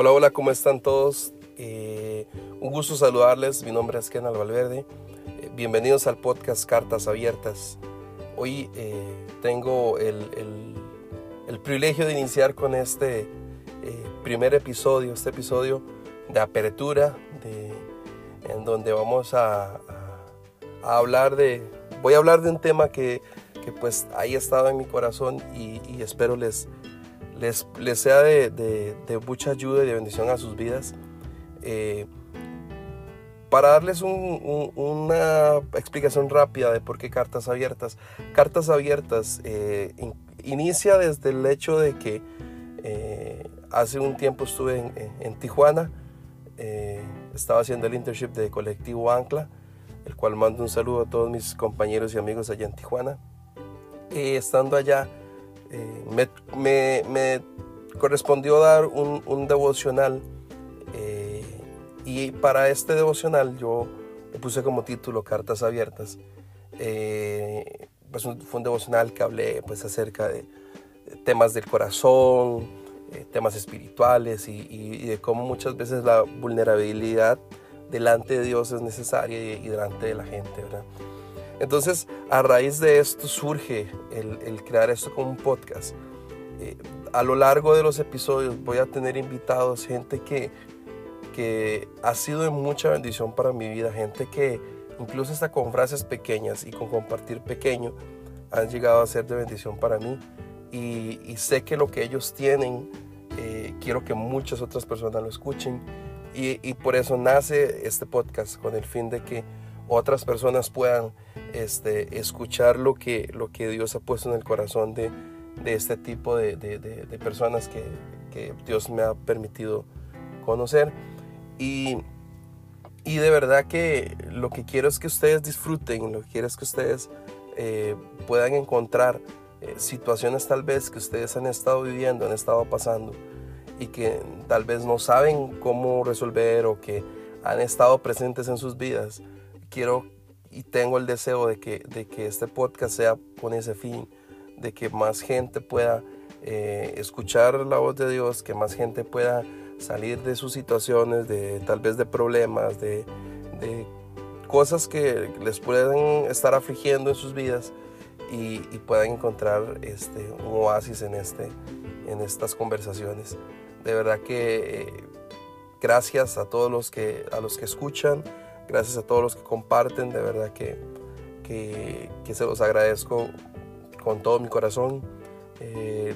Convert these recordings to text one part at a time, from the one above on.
Hola, hola, ¿cómo están todos? Eh, un gusto saludarles, mi nombre es Kenal Valverde. Eh, bienvenidos al podcast Cartas Abiertas. Hoy eh, tengo el, el, privilegio de iniciar con este primer episodio, este episodio de apertura, de, en donde vamos a, hablar de, voy a hablar de un tema que, que pues ahí ha estado en mi corazón y espero les, les, sea de, mucha ayuda y de bendición a sus vidas. Eh, para darles una explicación rápida de por qué cartas abiertas. Cartas abiertas eh, inicia desde el hecho de que eh, hace un tiempo estuve en, Tijuana, estaba haciendo el internship de colectivo Ancla, el cual mando un saludo a todos mis compañeros y amigos allá en Tijuana. estando allá, eh, me, correspondió dar un, devocional eh, y para este devocional yo puse como título Cartas Abiertas. Eh, pues fue un devocional que hablé pues acerca de temas del corazón, temas espirituales y, de cómo muchas veces la vulnerabilidad delante de Dios es necesaria y, delante de la gente. Entonces, a raíz de esto surge el, crear esto como un podcast. Eh, a lo largo de los episodios voy a tener invitados, gente que, que ha sido de mucha bendición para mi vida, gente que incluso hasta con frases pequeñas y con compartir pequeño han llegado a ser de bendición para mí. Y, sé que lo que ellos tienen, eh, quiero que muchas otras personas lo escuchen. Y, y por eso nace este podcast, con el fin de que otras personas puedan este, escuchar lo que, lo que Dios ha puesto en el corazón de, de este tipo de, de, de personas que, que, Dios me ha permitido conocer. Y, y, de verdad que lo que quiero es que ustedes disfruten, lo que quiero es que ustedes eh, puedan encontrar eh, situaciones tal vez que ustedes han estado viviendo, han estado pasando y que tal vez no saben cómo resolver o que han estado presentes en sus vidas. Quiero y tengo el deseo de que, de que este podcast sea con ese fin, de que más gente pueda eh, escuchar la voz de Dios, que más gente pueda salir de sus situaciones, de tal vez de problemas, de, de cosas que les pueden estar afligiendo en sus vidas y, puedan encontrar este, un oasis en, este, en estas conversaciones. De verdad que eh, gracias a todos los que, a los que escuchan, Gracias a todos los que comparten, de verdad que, que, se los agradezco con todo mi corazón. Eh,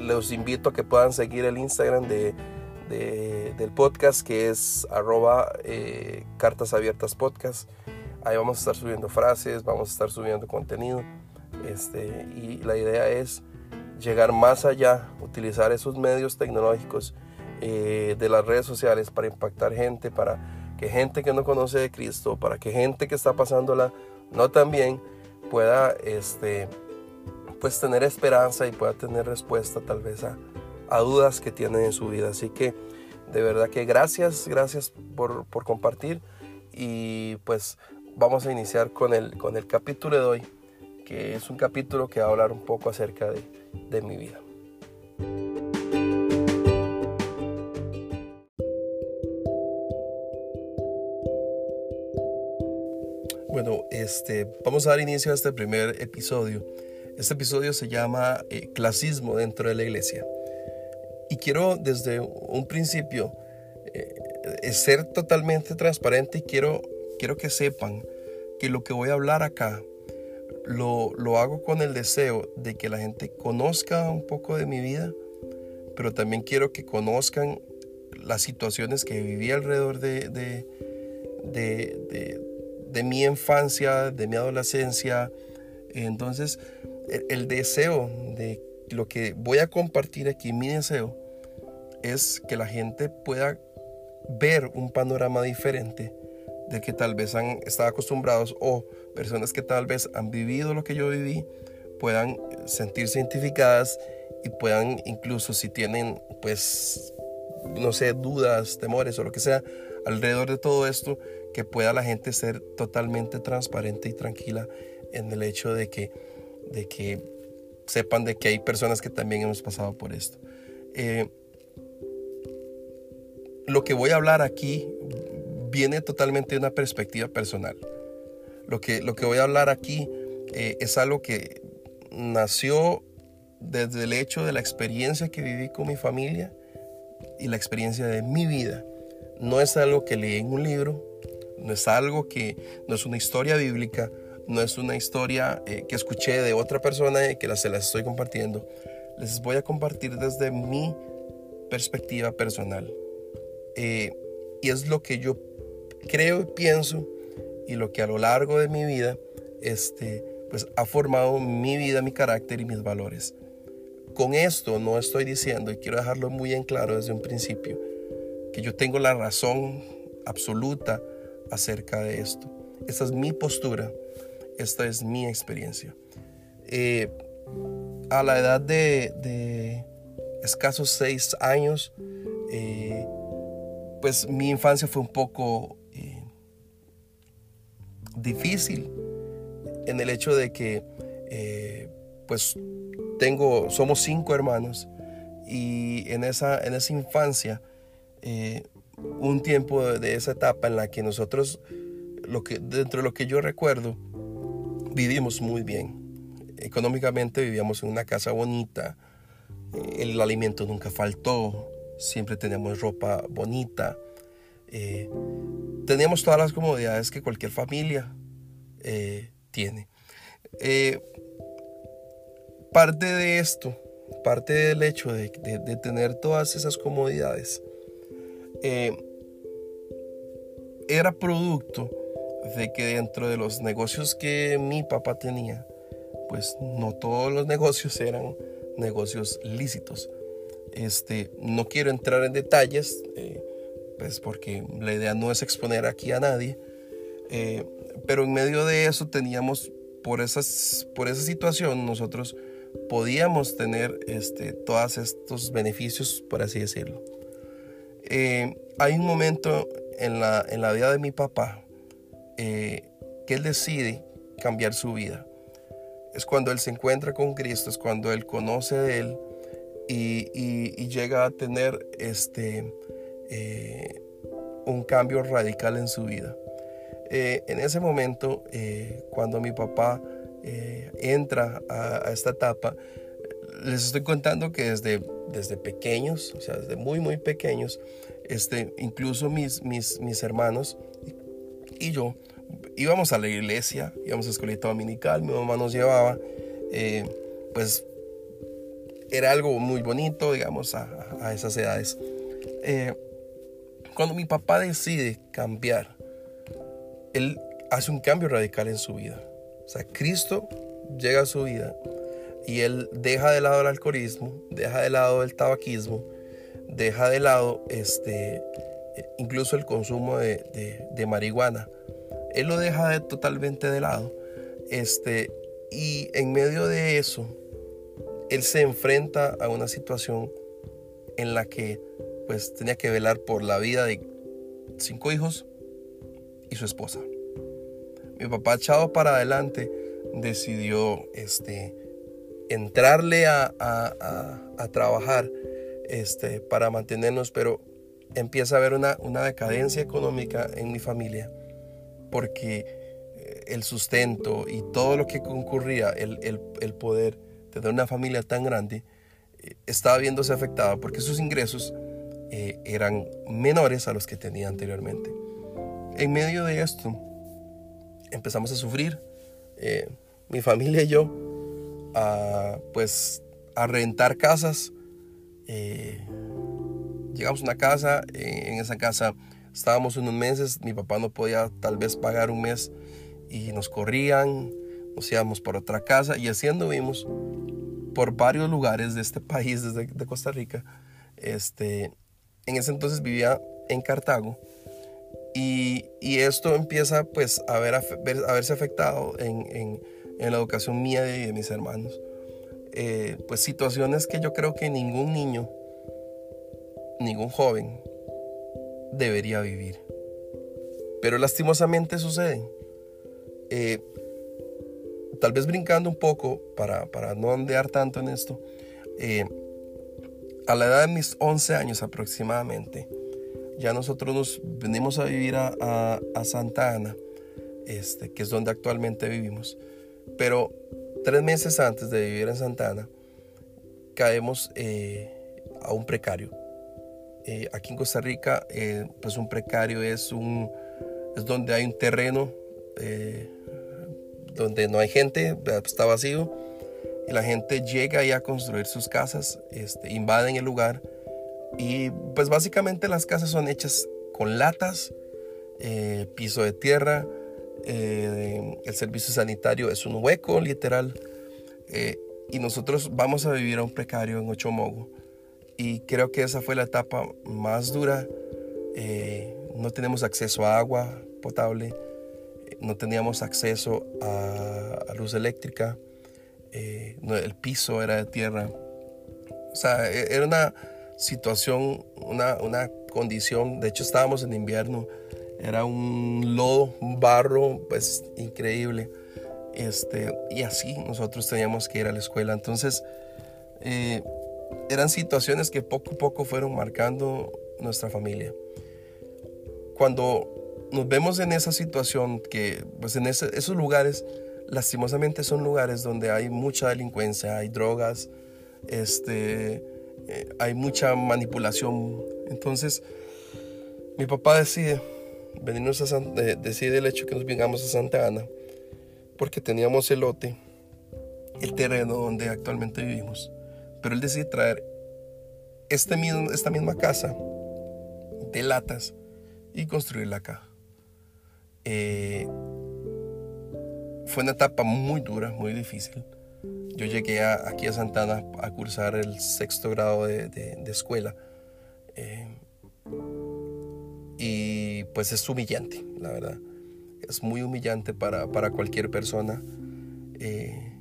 los invito a que puedan seguir el Instagram de, del podcast que es arroba eh, podcast. Ahí vamos a estar subiendo frases, vamos a estar subiendo contenido. Este, y la idea es llegar más allá, utilizar esos medios tecnológicos eh, de las redes sociales para impactar gente, para que gente que no conoce de Cristo, para que gente que está pasándola no tan bien pueda este, pues tener esperanza y pueda tener respuesta tal vez a, dudas que tienen en su vida. Así que de verdad que gracias, gracias por, compartir y pues vamos a iniciar con el, con el capítulo de hoy, que es un capítulo que va a hablar un poco acerca de, de mi vida. Este, vamos a dar inicio a este primer episodio. Este episodio se llama eh, Clasismo dentro de la iglesia. Y quiero desde un principio eh, ser totalmente transparente y quiero, quiero que sepan que lo que voy a hablar acá lo, lo, hago con el deseo de que la gente conozca un poco de mi vida, pero también quiero que conozcan las situaciones que viví alrededor de, de, de, de mi infancia, de mi adolescencia. Entonces, el, deseo de lo que voy a compartir aquí, mi deseo, es que la gente pueda ver un panorama diferente de que tal vez han estado acostumbrados o personas que tal vez han vivido lo que yo viví puedan sentirse identificadas y puedan incluso si tienen pues no sé dudas, temores o lo que sea alrededor de todo esto que pueda la gente ser totalmente transparente y tranquila en el hecho de que, de que sepan de que hay personas que también hemos pasado por esto. Eh, lo que voy a hablar aquí viene totalmente de una perspectiva personal. Lo que, lo que voy a hablar aquí eh, es algo que nació desde el hecho de la experiencia que viví con mi familia y la experiencia de mi vida. No es algo que leí en un libro, no es algo que, no es una historia bíblica, no es una historia eh, que escuché de otra persona y que se las estoy compartiendo. Les voy a compartir desde mi perspectiva personal. Eh, y es lo que yo creo y pienso y lo que a lo largo de mi vida este, pues, ha formado mi vida, mi carácter y mis valores. Con esto no estoy diciendo, y quiero dejarlo muy en claro desde un principio, que yo tengo la razón absoluta acerca de esto. Esta es mi postura, esta es mi experiencia. Eh, a la edad de, escasos seis años, eh, pues mi infancia fue un poco eh, difícil en el hecho de que pues tengo, somos cinco hermanos y en esa, en esa infancia, un tiempo de, esa etapa en la que nosotros, lo que, dentro de lo que yo recuerdo, vivimos muy bien. Económicamente vivíamos en una casa bonita, eh, el alimento nunca faltó, siempre teníamos ropa bonita, eh, teníamos todas las comodidades que cualquier familia eh, tiene. parte de esto, parte del hecho de, tener todas esas comodidades, era producto de que dentro de los negocios que mi papá tenía, pues no todos los negocios eran negocios lícitos. Este, no quiero entrar en detalles, eh, pues porque la idea no es exponer aquí a nadie, eh, pero en medio de eso teníamos, por, esas, por esa situación, nosotros podíamos tener este, todos estos beneficios, por así decirlo. Eh, hay un momento en la, en la vida de mi papá eh, que él decide cambiar su vida. Es cuando él se encuentra con Cristo, es cuando él conoce de él y, llega a tener este, eh, un cambio radical en su vida. En ese momento, cuando mi papá entra a, esta etapa, les estoy contando que desde, desde pequeños, o sea, desde muy, muy pequeños, este, incluso mis, mis, mis hermanos y yo íbamos a la iglesia, íbamos a escuelita dominical, mi mamá nos llevaba, eh, pues era algo muy bonito, digamos, a, esas edades. Eh, cuando mi papá decide cambiar, él hace un cambio radical en su vida. O sea, Cristo llega a su vida y él deja de lado el alcoholismo, deja de lado el tabaquismo, deja de lado este, incluso el consumo de, de marihuana él lo deja totalmente de lado. Este, y en medio de eso, él se enfrenta a una situación en la que pues tenía que velar por la vida de cinco hijos y su esposa. Mi papá echado para adelante decidió este, entrarle a, trabajar este, para mantenernos, pero empieza a haber una, una decadencia económica en mi familia porque eh, el sustento y todo lo que concurría el, el, poder tener una familia tan grande eh, estaba viéndose afectada porque sus ingresos eh, eran menores a los que tenía anteriormente. En medio de esto empezamos a sufrir, mi familia y yo, a, pues a rentar casas. llegamos a una casa, en esa casa Estábamos unos meses, mi papá no podía tal vez pagar un mes y nos corrían, nos íbamos por otra casa y así anduvimos por varios lugares de este país, desde de Costa Rica. Este, en ese entonces vivía en Cartago y, y esto empieza pues a, ver, a, verse afectado en, en, la educación mía y de mis hermanos. Eh, pues situaciones que yo creo que ningún niño, ningún joven debería vivir. Pero lastimosamente suceden. Eh, tal vez brincando un poco para, para no ondear tanto en esto. Eh, a la edad de mis 11 años aproximadamente, ya nosotros nos venimos a vivir a, Santa Ana, este, que es donde actualmente vivimos. Pero tres meses antes de vivir en Santa Ana, caemos eh, a un precario. Eh, aquí en Costa Rica, eh, pues un precario es, un, es donde hay un terreno donde no hay gente, está vacío, y la gente llega ahí a construir sus casas, este, invaden el lugar y pues básicamente las casas son hechas con latas, eh, piso de tierra, eh, el servicio sanitario es un hueco literal. Eh, y nosotros vamos a vivir a un precario en Ochomogo. Y creo que esa fue la etapa más dura. no tenemos acceso a agua potable, no teníamos acceso a, luz eléctrica, el piso era de tierra. O sea, e, era una, situación, una, una condición, de hecho estábamos en invierno, era un lodo, un barro, pues increíble. Este, y así nosotros teníamos que ir a la escuela. Entonces, eh, eran situaciones que poco a poco fueron marcando nuestra familia. Cuando nos vemos en esa situación, que pues en esos lugares, lastimosamente son lugares donde hay mucha delincuencia, hay drogas, este, eh, hay mucha manipulación. Entonces, mi papá decide venirnos a decide el hecho que nos vengamos a Santa Ana, porque teníamos el lote, el terreno donde actualmente vivimos. Pero él decide traer este esta misma casa de latas y construirla acá. Eh, fue una etapa muy dura, muy difícil yo llegué aquí a Santana a cursar el sexto grado de, escuela. Eh, y pues es humillante, la verdad. Es muy humillante para, cualquier persona, eh,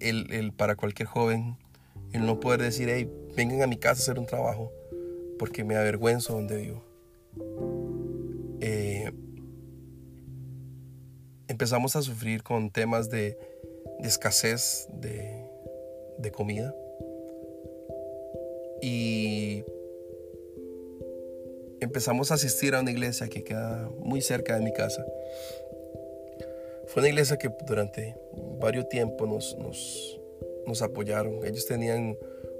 el, para cualquier joven, el no poder decir, hey, vengan a mi casa a hacer un trabajo, porque me avergüenzo donde vivo. Eh, empezamos a sufrir con temas de de escasez de, comida. Y empezamos a asistir a una iglesia que queda muy cerca de mi casa. Fue una iglesia que durante varios tiempos nos, nos, apoyaron. Ellos tenían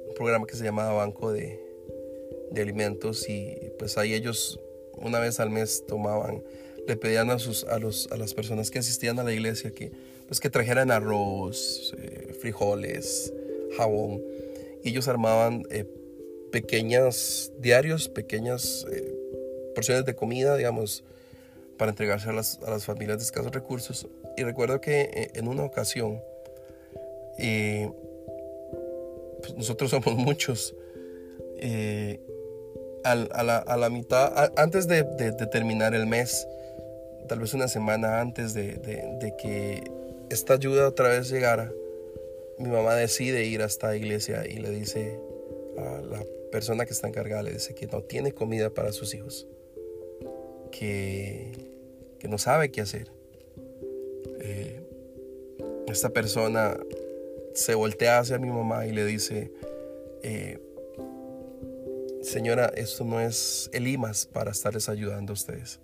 un programa que se llamaba Banco de, de Alimentos y pues ahí ellos una vez al mes tomaban, le pedían a, sus, a, los, a las personas que asistían a la iglesia que pues que trajeran arroz, eh, frijoles, jabón. Ellos armaban eh, pequeños diarios, pequeñas eh, porciones de comida, digamos, para entregarse a las, familias de escasos recursos. Y recuerdo que en una ocasión, pues nosotros somos muchos, a, la, mitad, antes de, terminar el mes, tal vez una semana antes de, de que esta ayuda otra vez llegara, mi mamá decide ir a esta iglesia y le dice a la persona que está encargada, le dice que no tiene comida para sus hijos, que, que no sabe qué hacer. Eh, esta persona se voltea hacia mi mamá y le dice, eh, señora, esto no es el IMAS para estarles ayudando a ustedes.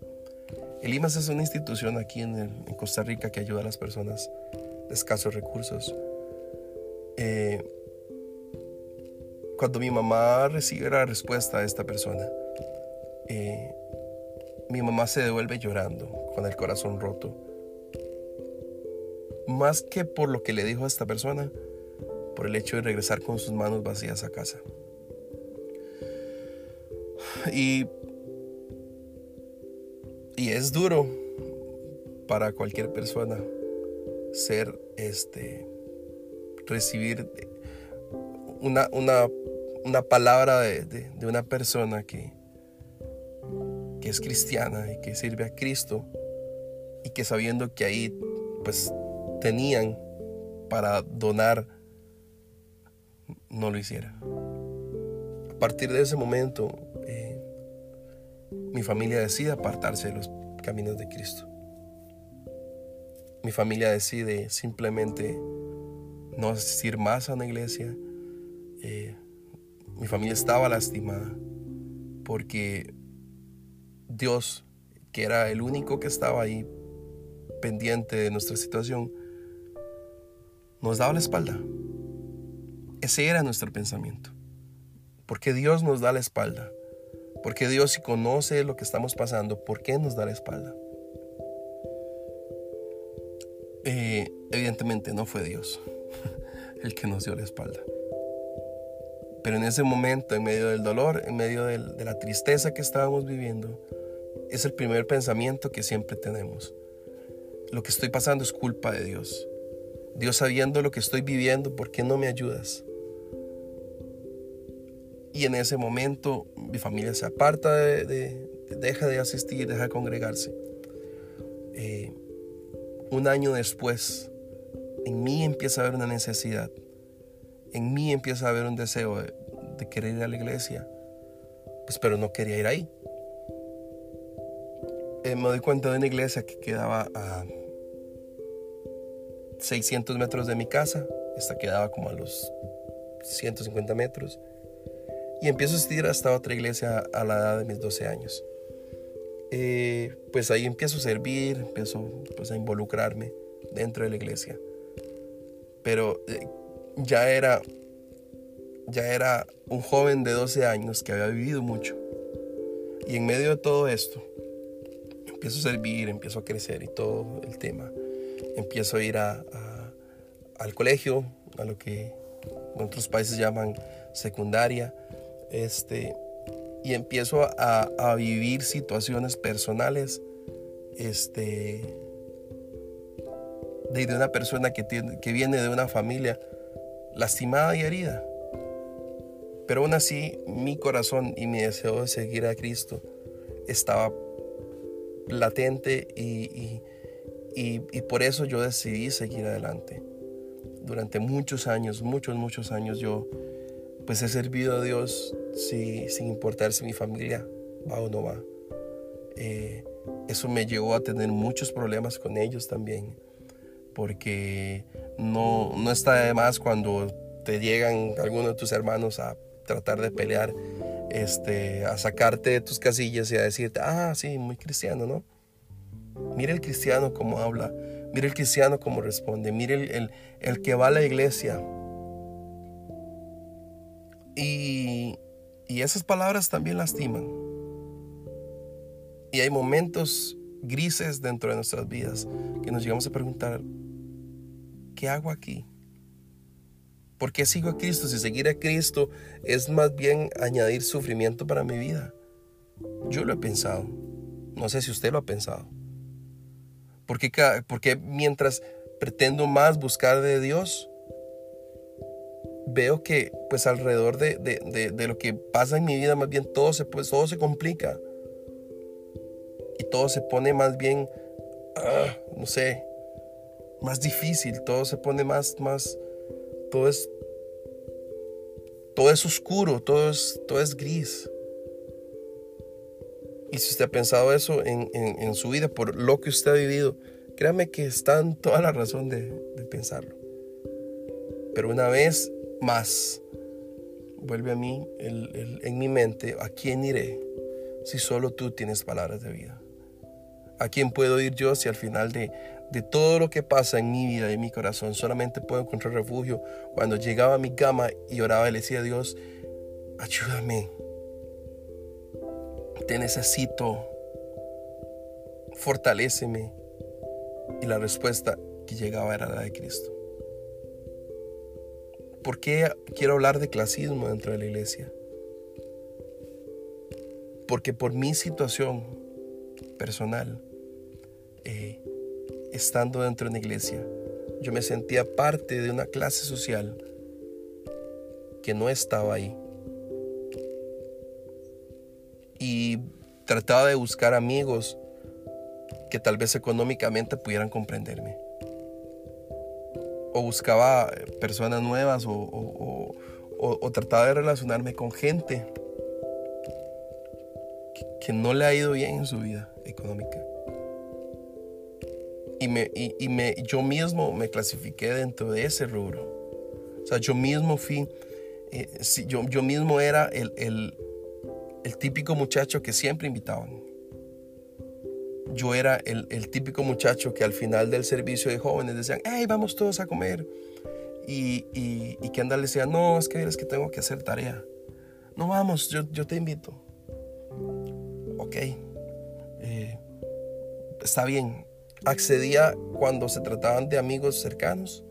El IMAS es una institución aquí en, Costa Rica que ayuda a las personas de escasos recursos. Cuando mi mamá recibe la respuesta de esta persona, eh, mi mamá se devuelve llorando, con el corazón roto. Más que por lo que le dijo a esta persona, por el hecho de regresar con sus manos vacías a casa. Y y es duro para cualquier persona ser este recibir una, una, palabra de, una persona que, que es cristiana y que sirve a Cristo y que sabiendo que ahí pues tenían para donar no lo hiciera. A partir de ese momento mi familia decide apartarse de los caminos de Cristo. Mi familia decide simplemente no asistir más a una iglesia. Eh, mi familia estaba lastimada porque Dios, que era el único que estaba ahí pendiente de nuestra situación, nos daba la espalda. Ese era nuestro pensamiento. Porque Dios nos da la espalda. Porque Dios si conoce lo que estamos pasando, ¿por qué nos da la espalda? Eh, evidentemente no fue Dios el que nos dio la espalda. Pero en ese momento, en medio del dolor, en medio de la tristeza que estábamos viviendo, es el primer pensamiento que siempre tenemos. Lo que estoy pasando es culpa de Dios. Dios sabiendo lo que estoy viviendo, ¿por qué no me ayudas? Y en ese momento mi familia se aparta, de, deja de asistir, deja de congregarse. Eh, un año después, en mí empieza a haber una necesidad. En mí empieza a haber un deseo de, querer ir a la iglesia. Pues, pero no quería ir ahí. Eh, me doy cuenta de una iglesia que quedaba a 600 metros de mi casa. Esta quedaba como a los 150 metros. Y empiezo a asistir hasta otra iglesia a la edad de mis 12 años. Eh, pues ahí empiezo a servir, empiezo pues, a involucrarme dentro de la iglesia. Pero eh, ya era ya era un joven de 12 años que había vivido mucho. Y en medio de todo esto, empiezo a servir, empiezo a crecer y todo el tema. Empiezo a ir a, al colegio, a lo que en otros países llaman secundaria. Este, y empiezo a, vivir situaciones personales este, de, una persona que, tiene, que viene de una familia lastimada y herida. Pero aún así mi corazón y mi deseo de seguir a Cristo estaba latente y, y por eso yo decidí seguir adelante. Durante muchos años, muchos, muchos años yo pues he servido a Dios sin importar si mi familia va o no va. Eh, eso me llevó a tener muchos problemas con ellos también, porque no, no está de más cuando te llegan algunos de tus hermanos a tratar de pelear, este, a sacarte de tus casillas y a decirte, ah, sí, muy cristiano, ¿no? Mira el cristiano cómo habla, mira el cristiano cómo responde, mira el, el que va a la iglesia, y, esas palabras también lastiman. Y hay momentos grises dentro de nuestras vidas que nos llegamos a preguntar, ¿qué hago aquí? ¿Por qué sigo a Cristo? Si seguir a Cristo es más bien añadir sufrimiento para mi vida. Yo lo he pensado. No sé si usted lo ha pensado. Porque, porque mientras pretendo más buscar de Dios, veo que pues alrededor de, lo que pasa en mi vida, más bien todo se, pues, todo se complica. Y todo se pone más bien, ah, no sé, más difícil, todo se pone más, más, todo es, todo es oscuro, todo es, todo es gris. Y si usted ha pensado eso en, su vida, por lo que usted ha vivido, créame que está en toda la razón de, de pensarlo. Pero una vez más, vuelve a mí en mi mente, ¿a quién iré si solo tú tienes palabras de vida? ¿A quién puedo ir yo si al final de, de todo lo que pasa en mi vida y en mi corazón solamente puedo encontrar refugio cuando llegaba a mi cama y oraba y le decía a Dios, ayúdame, te necesito, fortaléceme. Y la respuesta que llegaba era la de Cristo. ¿Por qué quiero hablar de clasismo dentro de la iglesia? Porque por mi situación personal, eh, estando dentro de una iglesia, yo me sentía parte de una clase social que no estaba ahí. Y trataba de buscar amigos que tal vez económicamente pudieran comprenderme o buscaba personas nuevas o, trataba de relacionarme con gente que, no le ha ido bien en su vida económica. Y, me, y, me, yo mismo me clasifiqué dentro de ese rubro. O sea, yo mismo fui, eh, yo, yo mismo era el, el, el típico muchacho que siempre invitaban. yo era el, típico muchacho que al final del servicio de jóvenes decían, hey, vamos todos a comer. Y, y, y Kendall decía, no, es que es que tengo que hacer tarea. No vamos, yo, yo te invito. Ok, eh, está bien. Accedía cuando se trataban de amigos cercanos,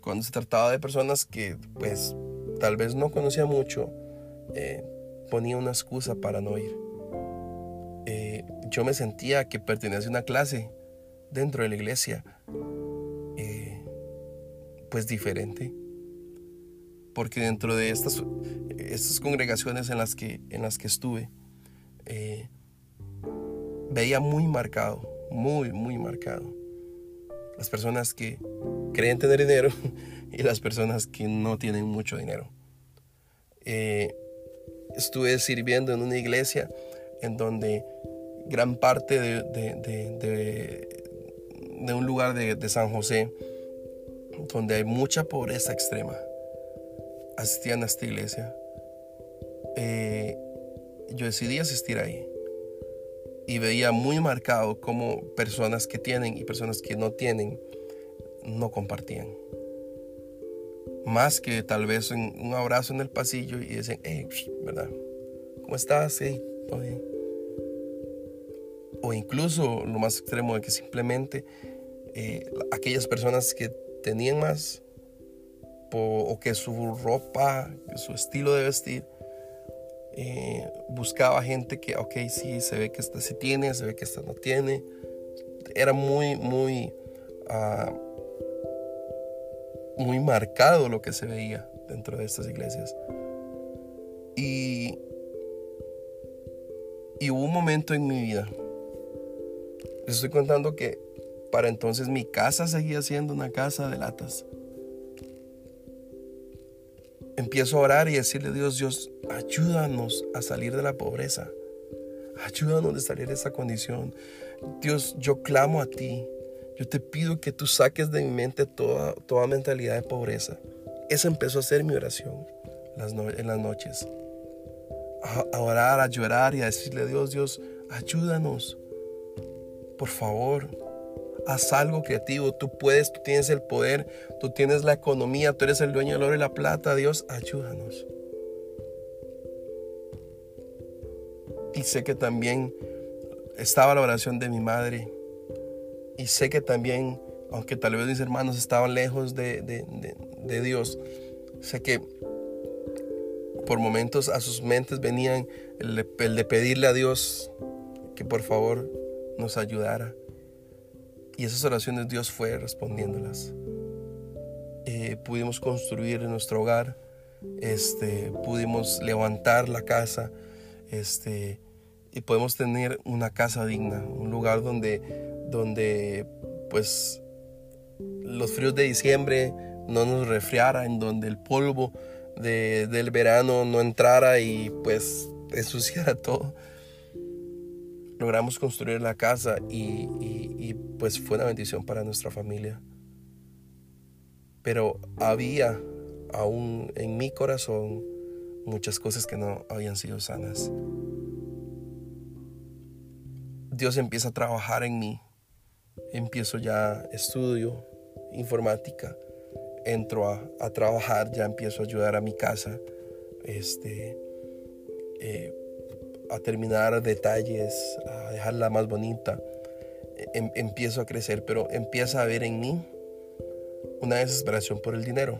cuando se trataba de personas que pues tal vez no conocía mucho, eh, ponía una excusa para no ir. Eh, yo me sentía que pertenecía a una clase dentro de la iglesia, eh, pues diferente. Porque dentro de estas, estas congregaciones en las que, en las que estuve, veía muy marcado, muy, muy marcado. Las personas que creen tener dinero y las personas que no tienen mucho dinero. estuve sirviendo en una iglesia en donde gran parte de, un lugar de, San José, donde hay mucha pobreza extrema, asistían a esta iglesia. Eh, yo decidí asistir ahí y veía muy marcado cómo personas que tienen y personas que no tienen no compartían. Más que tal vez un abrazo en el pasillo y dicen, hey, ¿verdad? ¿Cómo estás? Hey, todo bien o incluso lo más extremo de que simplemente eh, aquellas personas que tenían más o que su ropa, su estilo de vestir, eh, buscaba gente que, ok, sí, se ve que esta sí tiene, se ve que esta no tiene. Era muy, muy, ah, muy marcado lo que se veía dentro de estas iglesias. Y, y hubo un momento en mi vida les estoy contando que para entonces mi casa seguía siendo una casa de latas. Empiezo a orar y decirle a Dios, Dios, ayúdanos a salir de la pobreza. Ayúdanos a salir de esa condición. Dios, yo clamo a ti. Yo te pido que tú saques de mi mente toda, toda mentalidad de pobreza. Esa empezó a ser mi oración en las noches. A, a orar, a llorar y a decirle a Dios, Dios, ayúdanos por favor, haz algo creativo. Tú puedes, tú tienes el poder, tú tienes la economía, tú eres el dueño del oro y la plata. Dios, ayúdanos. Y sé que también estaba la oración de mi madre. Y sé que también, aunque tal vez mis hermanos estaban lejos de, Dios, sé que por momentos a sus mentes venían el de pedirle a Dios que por favor nos ayudara. Y esas oraciones Dios fue respondiéndolas. Eh, pudimos construir nuestro hogar, este, pudimos levantar la casa, este, y podemos tener una casa digna, un lugar donde, donde pues los fríos de diciembre no nos resfriara, en donde el polvo del verano no entrara y pues ensuciara todo logramos construir la casa y, pues fue una bendición para nuestra familia. Pero había aún en mi corazón muchas cosas que no habían sido sanas. Dios empieza a trabajar en mí. Empiezo ya estudio informática. Entro a, trabajar, ya empiezo a ayudar a mi casa. Este, eh, a terminar detalles, a dejarla más bonita. Em, empiezo a crecer, pero empieza a haber en mí una desesperación por el dinero.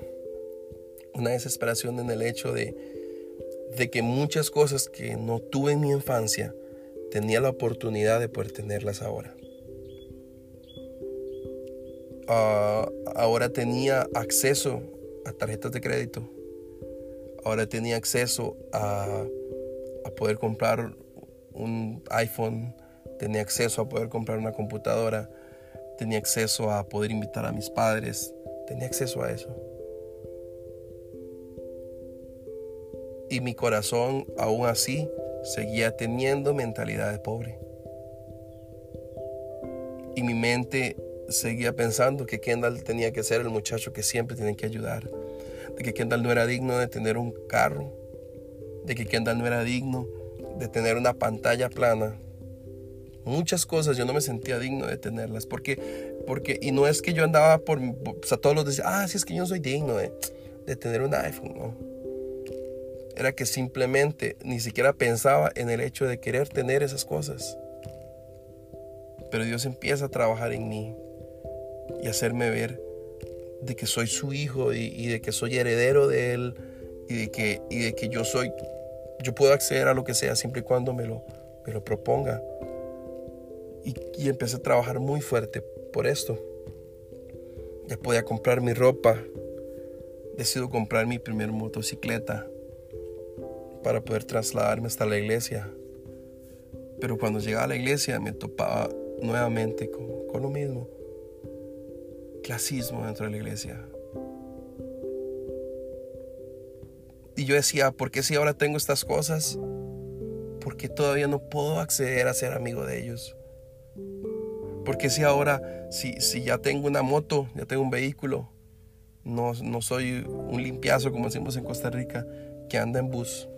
Una desesperación en el hecho de, de que muchas cosas que no tuve en mi infancia tenía la oportunidad de poder tenerlas ahora. Ah, ahora tenía acceso a tarjetas de crédito. Ahora tenía acceso a a poder comprar un iPhone, tenía acceso a poder comprar una computadora, tenía acceso a poder invitar a mis padres, tenía acceso a eso. Y mi corazón aún así seguía teniendo mentalidad de pobre. Y mi mente seguía pensando que Kendall tenía que ser el muchacho que siempre tiene que ayudar, de que Kendall no era digno de tener un carro, de que Kendall no era digno de tener una pantalla plana Muchas cosas yo no me sentía digno de tenerlas. Porque, porque y no es que yo andaba por, o sea, todos los decían, ah, sí es que yo no soy digno de, de tener un iPhone. No. Era que simplemente ni siquiera pensaba en el hecho de querer tener esas cosas. Pero Dios empieza a trabajar en mí y hacerme ver de que soy su hijo y, de que soy heredero de él y de que, y de que yo soy, yo puedo acceder a lo que sea siempre y cuando me lo, me lo proponga. Y, y empecé a trabajar muy fuerte por esto. Ya podía comprar mi ropa. Decido comprar mi primer motocicleta para poder trasladarme hasta la iglesia. Pero cuando llegaba a la iglesia me topaba nuevamente con, con lo mismo clasismo dentro de la iglesia. Y yo decía, ¿por qué si ahora tengo estas cosas? ¿Por qué todavía no puedo acceder a ser amigo de ellos? ¿Por qué si ahora, si, si ya tengo una moto, ya tengo un vehículo, no, no soy un limpiazo como decimos en Costa Rica, que anda en bus?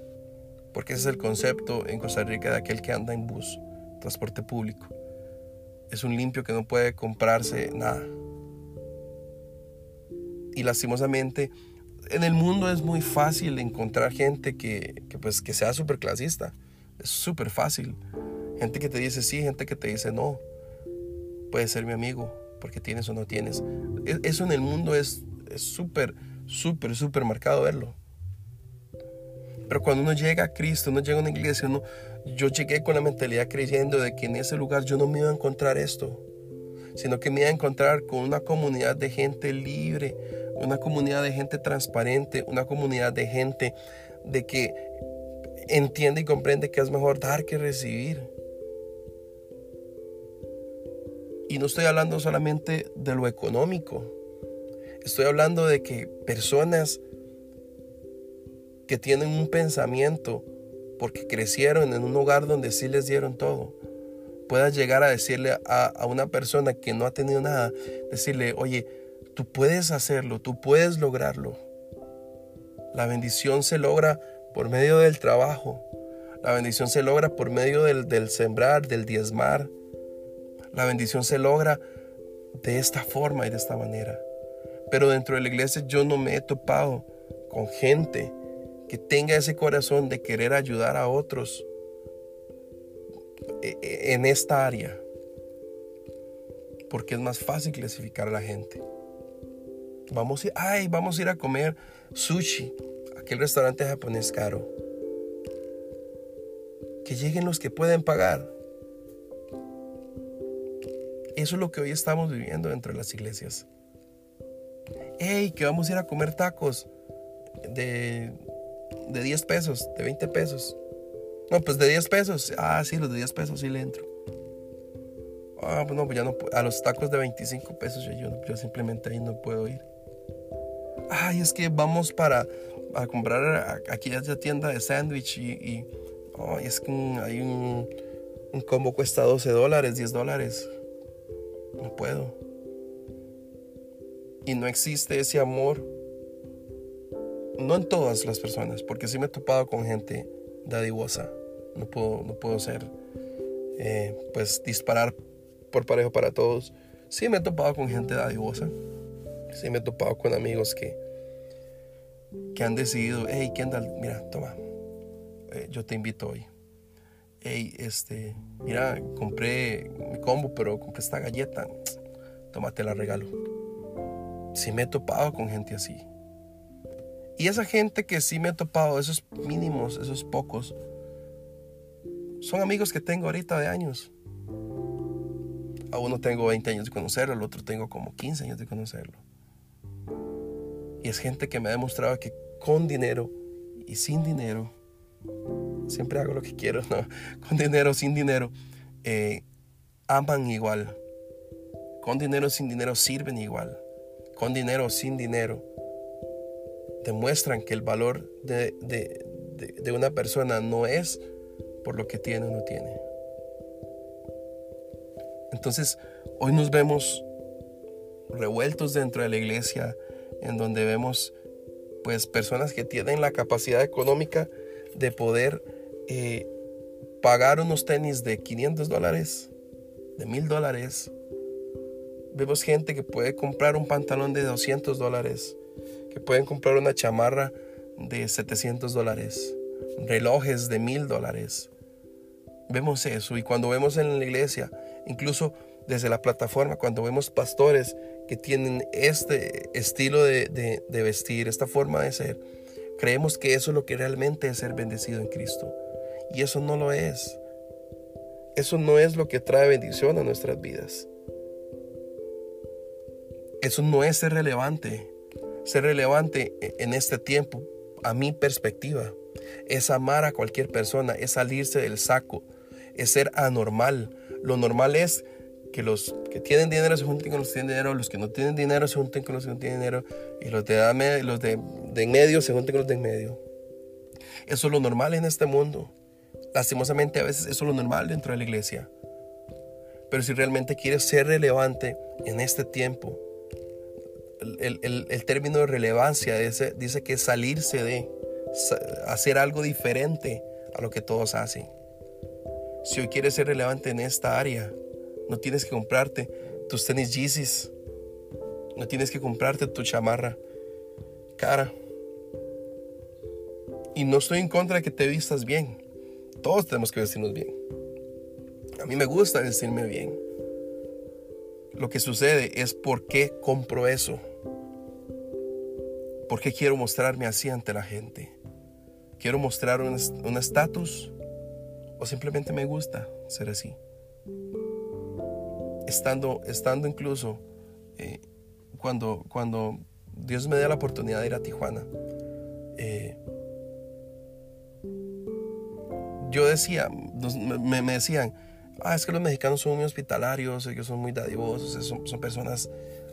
Porque ese es el concepto en Costa Rica de aquel que anda en bus, transporte público. Es un limpio que no puede comprarse nada y lastimosamente en el mundo es muy fácil encontrar gente que, pues, que sea súper clasista. Es súper fácil. Gente que te dice sí, gente que te dice no. Puede ser mi amigo porque tienes o no tienes. E, eso en el mundo es súper, súper, súper marcado verlo. Pero cuando uno llega a Cristo, uno llega a una iglesia, uno, yo llegué con la mentalidad creyendo de que en ese lugar yo no me iba a encontrar esto, sino que me iba a encontrar con una comunidad de gente libre, una comunidad de gente transparente, una comunidad de gente de que entiende y comprende que es mejor dar que recibir. Y no estoy hablando solamente de lo económico, estoy hablando de que personas que tienen un pensamiento porque crecieron en un hogar donde sí les dieron todo, puedan llegar a decirle a, a una persona que no ha tenido nada, decirle, oye, Tú puedes hacerlo, tú puedes lograrlo. La bendición se logra por medio del trabajo. La bendición se logra por medio del, sembrar, del diezmar. La bendición se logra de esta forma y de esta manera. Pero dentro de la iglesia yo no me he topado con gente que tenga ese corazón de querer ayudar a otros e, e, en esta área. Porque es más fácil clasificar a la gente. Vamos a ir, ay, vamos a ir a comer sushi, aquel restaurante japonés caro. Que lleguen los que pueden pagar. Eso es lo que hoy estamos viviendo dentro de las iglesias. Hey, que vamos a ir a comer tacos de, de 10 pesos, de 20 pesos. No, pues de 10 pesos. Ah, sí, los de 10 pesos sí le entro. Ah, pues no, pues ya no. A los tacos de 25 pesos yo, yo simplemente ahí no puedo ir ay, es que vamos para a comprar aquí a tienda de sándwich y, es que hay un, un combo cuesta 12 dólares, 10 dólares. No puedo. Y no existe ese amor. No en todas las personas, porque sí me he topado con gente dadivosa. No puedo, no puedo ser, eh, pues, disparar por parejo para todos. Sí me he topado con gente dadivosa. Sí me he topado con amigos que, que han decidido, hey Kendall, mira, toma, eh, yo te invito hoy. Hey, este, mira, compré mi combo, pero compré esta galleta, toma, te la regalo. Sí me he topado con gente así. Y esa gente que sí me he topado, esos mínimos, esos pocos, son amigos que tengo ahorita de años. A uno tengo 20 años de conocerlo, al otro tengo como 15 años de conocerlo. Y es gente que me ha demostrado que con dinero y sin dinero, siempre hago lo que quiero, ¿no? Con dinero, sin dinero, eh, aman igual. Con dinero, sin dinero, sirven igual. Con dinero, sin dinero, demuestran que el valor de, de una persona no es por lo que tiene o no tiene. Entonces, hoy nos vemos revueltos dentro de la iglesia, en donde vemos pues personas que tienen la capacidad económica de poder eh, pagar unos tenis de 500 dólares de mil dólares. Vemos gente que puede comprar un pantalón de 200 dólares, que pueden comprar una chamarra de 700 dólares, relojes de mil dólares. Vemos eso y cuando vemos en la iglesia, incluso desde la plataforma, cuando vemos pastores que tienen este estilo de, vestir, esta forma de ser, creemos que eso es lo que realmente es ser bendecido en Cristo. Y eso no lo es. Eso no es lo que trae bendición a nuestras vidas. Eso no es ser relevante. Ser relevante e, en este tiempo, a mi perspectiva, es amar a cualquier persona, es salirse del saco, es ser anormal. Lo normal es que los que tienen dinero se junten con los que tienen dinero, los que no tienen dinero se junten con los que no tienen dinero, y los de, los de, de en medio se junten con los de en medio. Eso es lo normal en este mundo. Lastimosamente a veces eso es lo normal dentro de la iglesia. Pero si realmente quieres ser relevante en este tiempo, el, el término de relevancia dice, dice que salirse de, hacer algo diferente a lo que todos hacen. Si hoy quieres ser relevante en esta área, no tienes que comprarte tus tenis Yeezys. No tienes que comprarte tu chamarra cara. Y no estoy en contra de que te vistas bien. Todos tenemos que vestirnos bien. A mí me gusta vestirme bien. Lo que sucede es por qué compro eso. ¿Por qué quiero mostrarme así ante la gente? ¿Quiero mostrar un estatus? ¿O simplemente me gusta ser así? Estando, estando incluso eh, cuando, cuando Dios me dio la oportunidad de ir a Tijuana, eh, yo decía, me, decían, ah, es que los mexicanos son muy hospitalarios, ellos son muy dadivosos, son, son personas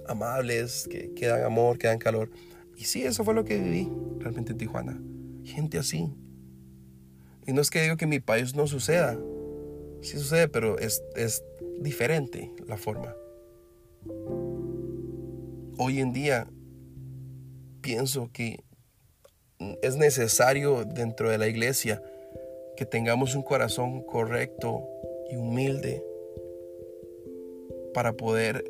amables, que, que, dan amor, que dan calor. Y sí, eso fue lo que viví realmente en Tijuana. Gente así. Y no es que digo que en mi país no suceda. Sí sucede, pero es diferente la forma. Hoy en día pienso que es necesario dentro de la iglesia que tengamos un corazón correcto y humilde para poder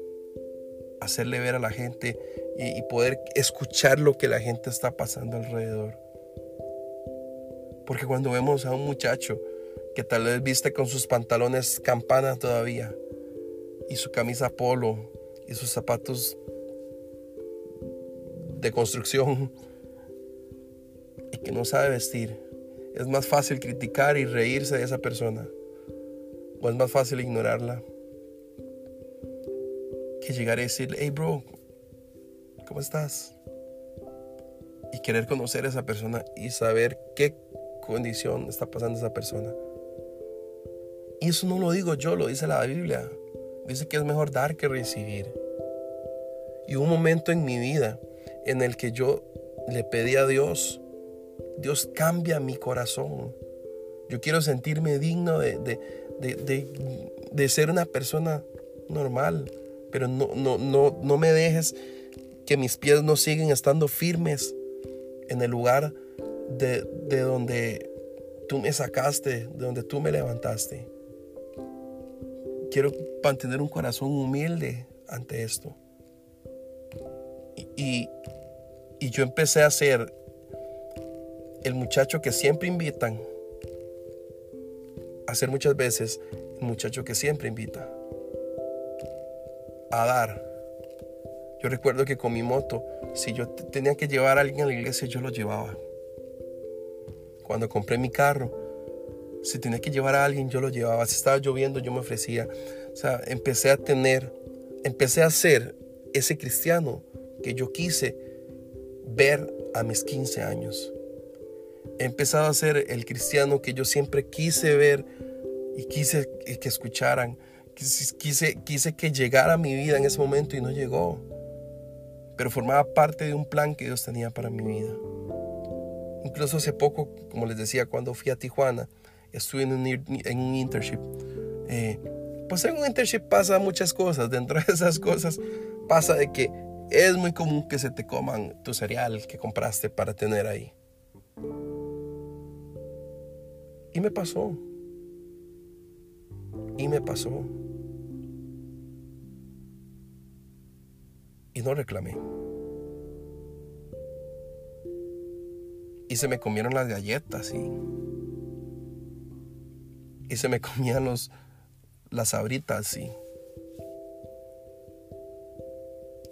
hacerle ver a la gente y, poder escuchar lo que la gente está pasando alrededor. Porque cuando vemos a un muchacho que tal vez viste con sus pantalones campana todavía y su camisa polo y sus zapatos de construcción y que no sabe vestir. Es más fácil criticar y reírse de esa persona o es más fácil ignorarla que llegar a decirle, hey bro, ¿cómo estás? Y querer conocer a esa persona y saber qué condición está pasando esa persona. Y eso no lo digo yo, lo dice la Biblia. Dice que es mejor dar que recibir. Y hubo un momento en mi vida en el que yo le pedí a Dios, Dios cambia mi corazón. Yo quiero sentirme digno de, de, ser una persona normal, pero no, no, no, no me dejes que mis pies no siguen estando firmes en el lugar de, de donde tú me sacaste, de donde tú me levantaste quiero mantener un corazón humilde ante esto. Y, y, yo empecé a ser el muchacho que siempre invitan, a ser muchas veces el muchacho que siempre invita, a dar. Yo recuerdo que con mi moto, si yo tenía que llevar a alguien a la iglesia, yo lo llevaba. Cuando compré mi carro, si tenía que llevar a alguien, yo lo llevaba. Si estaba lloviendo, yo me ofrecía. O sea, empecé a tener, empecé a ser ese cristiano que yo quise ver a mis 15 años. He empezado a ser el cristiano que yo siempre quise ver y quise que escucharan. Quise, quise que llegara a mi vida en ese momento y no llegó. Pero formaba parte de un plan que Dios tenía para mi vida. Incluso hace poco, como les decía, cuando fui a Tijuana, estuve en un, internship. Eh, pues en un internship pasa muchas cosas. Dentro de esas cosas pasa de que es muy común que se te coman tu cereal que compraste para tener ahí. Y me pasó. Y me pasó. Y no reclamé. Y se me comieron las galletas y y se me comían los, las abritas y,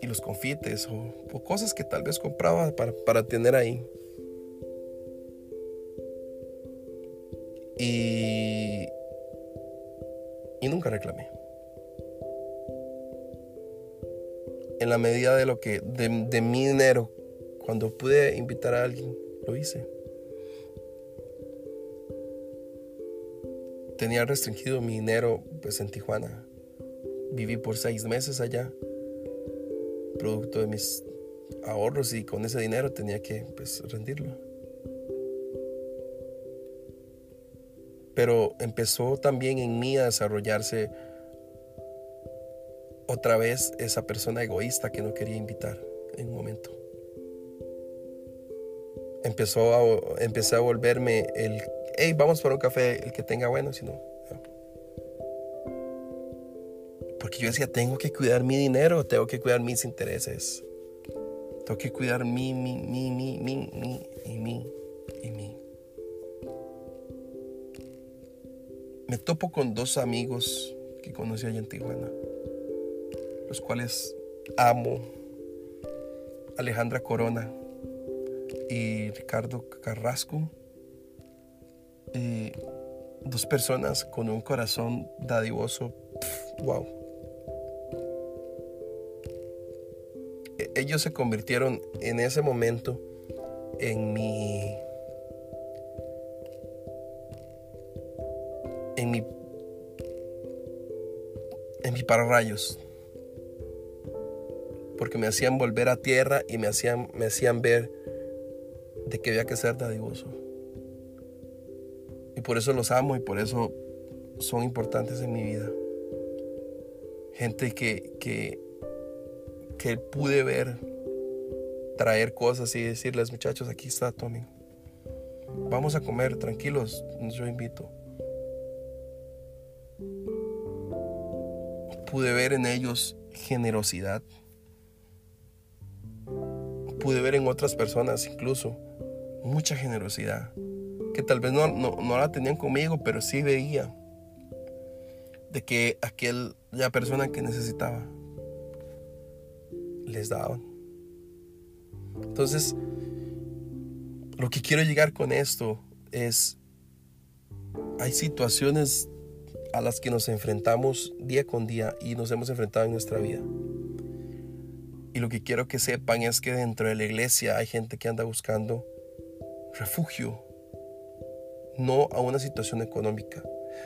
y los confites o, cosas que tal vez compraba para, para tener ahí. Y, y nunca reclamé. En la medida de lo que, de, de mi dinero, cuando pude invitar a alguien, lo hice. Tenía restringido mi dinero pues en Tijuana. Viví por seis meses allá, producto de mis ahorros y con ese dinero tenía que pues rendirlo. Pero empezó también en mí a desarrollarse otra vez esa persona egoísta que no quería invitar en un momento empezó a, empecé a volverme el, hey, vamos por un café, el que tenga bueno, si no. Porque yo decía, tengo que cuidar mi dinero, tengo que cuidar mis intereses. Tengo que cuidar mi, mi, mi, mi, mi, mi, y mi, y mi. Me topo con dos amigos que conocí allá en Tijuana, los cuales amo. Alejandra Corona, y Ricardo Carrasco. Dos personas con un corazón dadivoso. wow. E, ellos se convirtieron en ese momento en mi. en mi. en mi pararrayos. Porque me hacían volver a tierra y me hacían, me hacían ver de que había que ser dadivoso. Y por eso los amo y por eso son importantes en mi vida. Gente que, que, que pude ver traer cosas y decirles, muchachos, aquí está Tommy. Vamos a comer, tranquilos, yo invito. Pude ver en ellos generosidad. Pude ver en otras personas incluso mucha generosidad, que tal vez no, no, la tenían conmigo, pero sí veía de que aquella persona que necesitaba les daban. Entonces, lo que quiero llegar con esto es, hay situaciones a las que nos enfrentamos día con día y nos hemos enfrentado en nuestra vida. Y lo que quiero que sepan es que dentro de la iglesia hay gente que anda buscando refugio, no a una situación económica,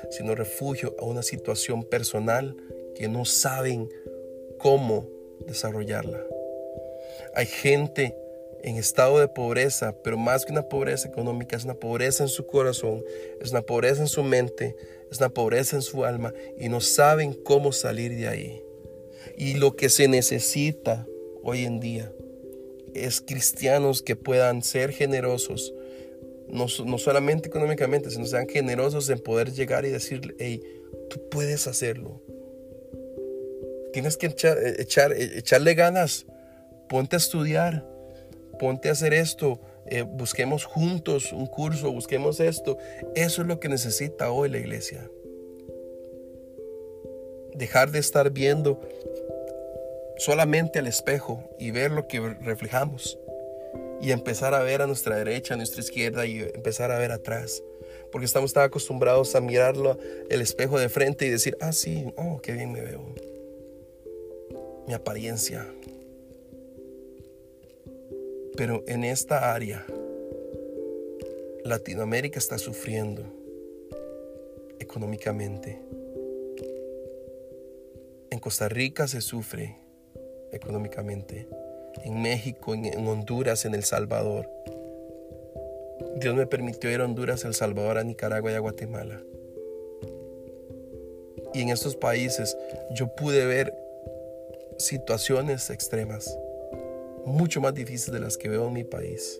sino refugio a una situación personal que no saben cómo desarrollarla. Hay gente en estado de pobreza, pero más que una pobreza económica, es una pobreza en su corazón, es una pobreza en su mente, es una pobreza en su alma y no saben cómo salir de ahí. Y lo que se necesita hoy en día es cristianos que puedan ser generosos, no, solamente económicamente, sino sean generosos en poder llegar y decirle, hey, tú puedes hacerlo. Tienes que echar, echar, echarle ganas, ponte a estudiar, ponte a hacer esto, eh, busquemos juntos un curso, busquemos esto. Eso es lo que necesita hoy la iglesia. Dejar de estar viendo solamente al espejo y ver lo que reflejamos. Y empezar a ver a nuestra derecha, a nuestra izquierda y empezar a ver atrás. Porque estamos tan acostumbrados a mirarlo el espejo de frente y decir, ah, sí, oh, qué bien me veo. Mi apariencia. Pero en esta área, Latinoamérica está sufriendo económicamente. En Costa Rica se sufre económicamente, en México, en, Honduras, en El Salvador. Dios me permitió ir a Honduras, El Salvador, a Nicaragua y a Guatemala. Y en estos países yo pude ver situaciones extremas, mucho más difíciles de las que veo en mi país.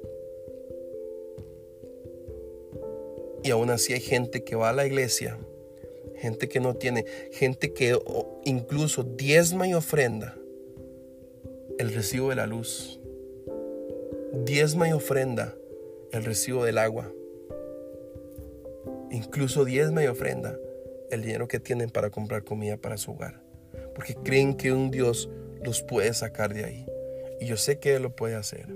Y aún así hay gente que va a la iglesia, gente que no tiene, gente que incluso diezma y ofrenda el recibo de la luz. Diezma y ofrenda el recibo del agua. Incluso diezma y ofrenda el dinero que tienen para comprar comida para su hogar. Porque creen que un Dios los puede sacar de ahí. Y yo sé que Él lo puede hacer.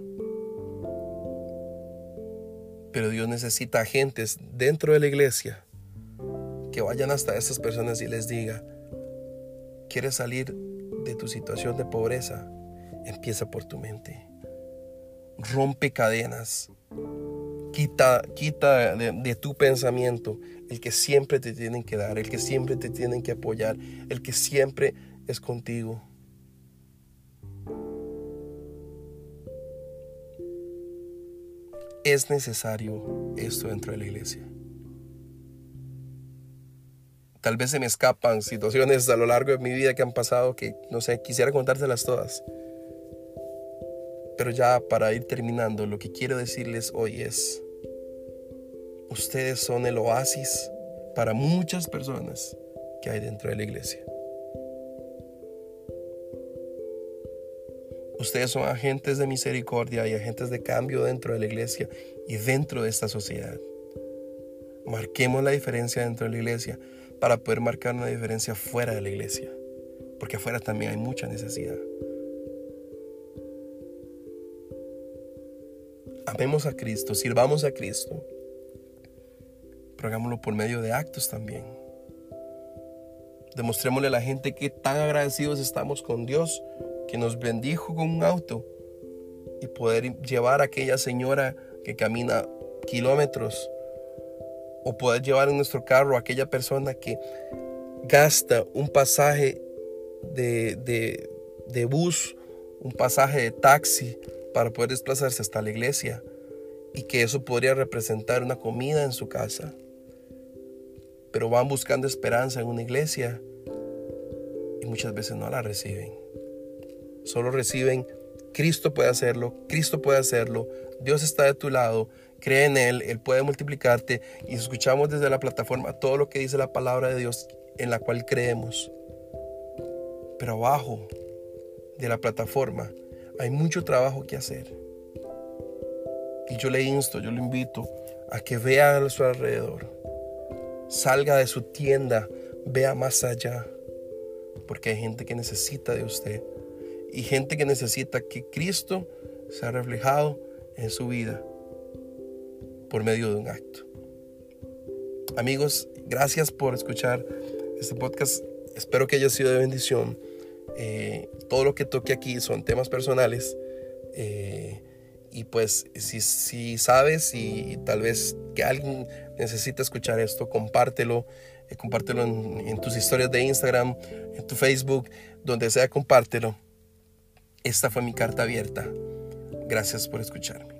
Pero Dios necesita agentes dentro de la iglesia que vayan hasta esas personas y les diga, ¿quieres salir de tu situación de pobreza? Empieza por tu mente. Rompe cadenas. Quita, quita de, de, tu pensamiento el que siempre te tienen que dar, el que siempre te tienen que apoyar, el que siempre es contigo. Es necesario esto dentro de la iglesia. Tal vez se me escapan situaciones a lo largo de mi vida que han pasado que, no sé, quisiera contárselas todas. Pero ya para ir terminando, lo que quiero decirles hoy es, ustedes son el oasis para muchas personas que hay dentro de la iglesia. Ustedes son agentes de misericordia y agentes de cambio dentro de la iglesia y dentro de esta sociedad. Marquemos la diferencia dentro de la iglesia para poder marcar una diferencia fuera de la iglesia, porque afuera también hay mucha necesidad. Amemos a Cristo, sirvamos a Cristo, pero hagámoslo por medio de actos también. Demostrémosle a la gente que tan agradecidos estamos con Dios que nos bendijo con un auto y poder llevar a aquella señora que camina kilómetros o poder llevar en nuestro carro a aquella persona que gasta un pasaje de, de bus, un pasaje de taxi para poder desplazarse hasta la iglesia y que eso podría representar una comida en su casa. Pero van buscando esperanza en una iglesia y muchas veces no la reciben solo reciben, Cristo puede hacerlo, Cristo puede hacerlo, Dios está de tu lado, cree en Él, Él puede multiplicarte y escuchamos desde la plataforma todo lo que dice la palabra de Dios en la cual creemos. Pero abajo de la plataforma hay mucho trabajo que hacer. Y yo le insto, yo le invito a que vea a su alrededor, salga de su tienda, vea más allá, porque hay gente que necesita de usted y gente que necesita que Cristo sea reflejado en su vida por medio de un acto. Amigos, gracias por escuchar este podcast. Espero que haya sido de bendición. Eh, todo lo que toque aquí son temas personales. Eh, y pues si, si, sabes y tal vez que alguien necesita escuchar esto, compártelo. Eh, compártelo en, en tus historias de Instagram, en tu Facebook, donde sea, compártelo esta fue mi carta abierta. Gracias por escucharme.